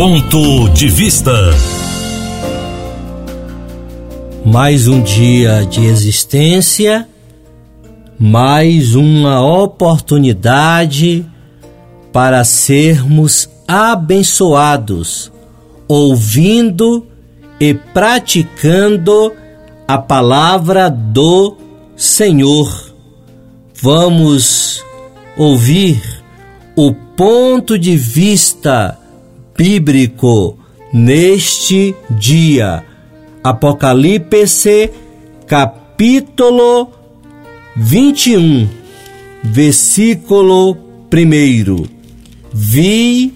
Ponto de Vista. Mais um dia de existência, mais uma oportunidade para sermos abençoados, ouvindo e praticando a palavra do Senhor. Vamos ouvir o ponto de vista bíblico neste dia. Apocalipse, capítulo 21, versículo 1. Vi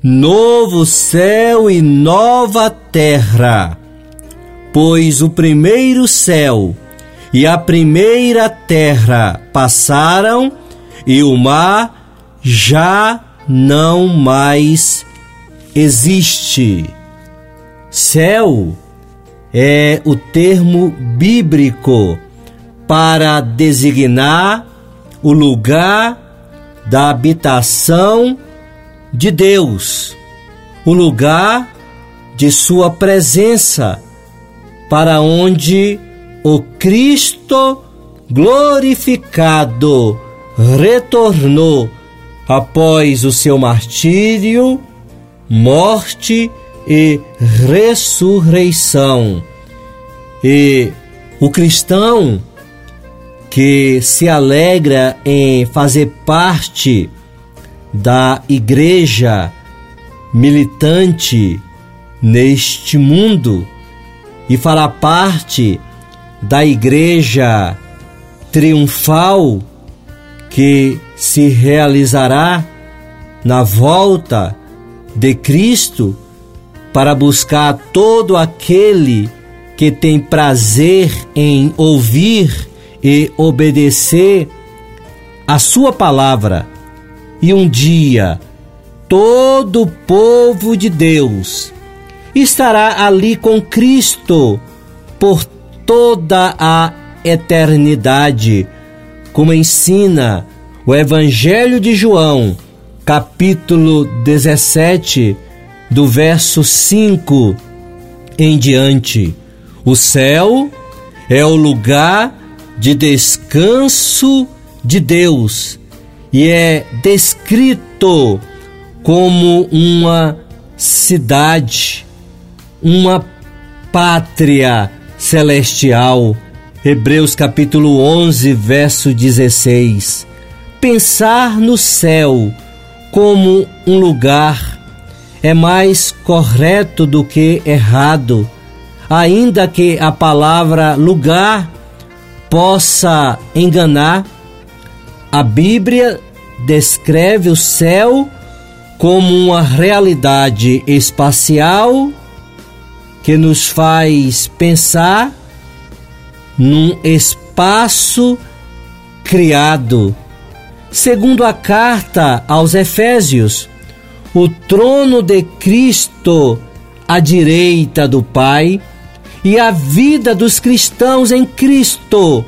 novo céu e nova terra, pois o primeiro céu e a primeira terra passaram e o mar já não mais existe. Céu é o termo bíblico para designar o lugar da habitação de Deus, o lugar de Sua presença, para onde o Cristo glorificado retornou após o seu martírio morte e ressurreição. E o cristão que se alegra em fazer parte da igreja militante neste mundo e fará parte da igreja triunfal que se realizará na volta de Cristo para buscar todo aquele que tem prazer em ouvir e obedecer a Sua palavra. E um dia todo o povo de Deus estará ali com Cristo por toda a eternidade, como ensina o Evangelho de João capítulo 17, do verso 5 em diante. O céu é o lugar de descanso de Deus e é descrito como uma cidade, uma pátria celestial. Hebreus capítulo 11, verso 16. Pensar no céu como um lugar é mais correto do que errado, ainda que a palavra lugar possa enganar. A Bíblia descreve o céu como uma realidade espacial que nos faz pensar num espaço criado Segundo a carta aos Efésios, o trono de Cristo à direita do Pai e a vida dos cristãos em Cristo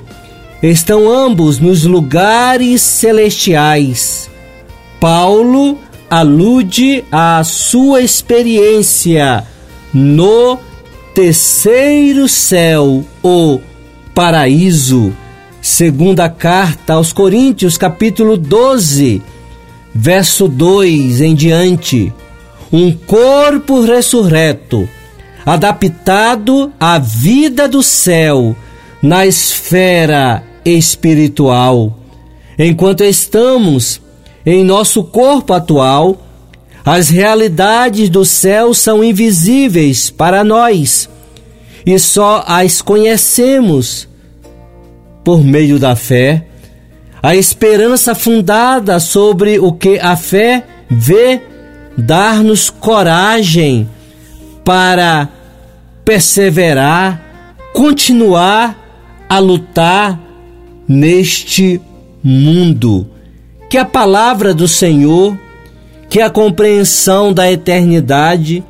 estão ambos nos lugares celestiais. Paulo alude à sua experiência no terceiro céu, o paraíso Segunda carta aos Coríntios, capítulo 12, verso 2 em diante. Um corpo ressurreto, adaptado à vida do céu na esfera espiritual. Enquanto estamos em nosso corpo atual, as realidades do céu são invisíveis para nós e só as conhecemos por meio da fé, a esperança fundada sobre o que a fé vê, dar-nos coragem para perseverar, continuar a lutar neste mundo. Que a palavra do Senhor, que a compreensão da eternidade,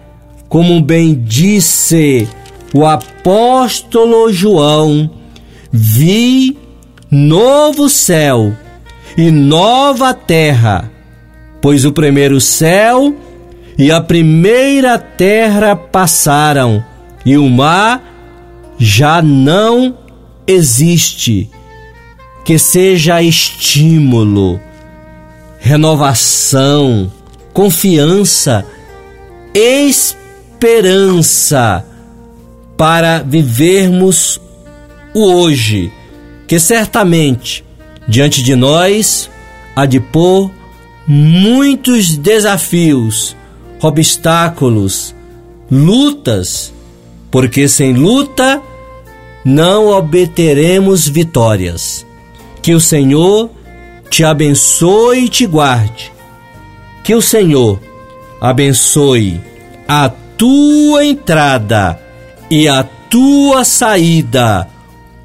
como bem disse o apóstolo João, vi novo céu e nova terra, pois o primeiro céu e a primeira terra passaram, e o mar já não existe. Que seja estímulo, renovação, confiança, esperança para vivermos o hoje, que certamente diante de nós há de pôr muitos desafios, obstáculos, lutas, porque sem luta não obteremos vitórias. Que o Senhor te abençoe e te guarde. Que o Senhor abençoe a tua entrada e a tua saída,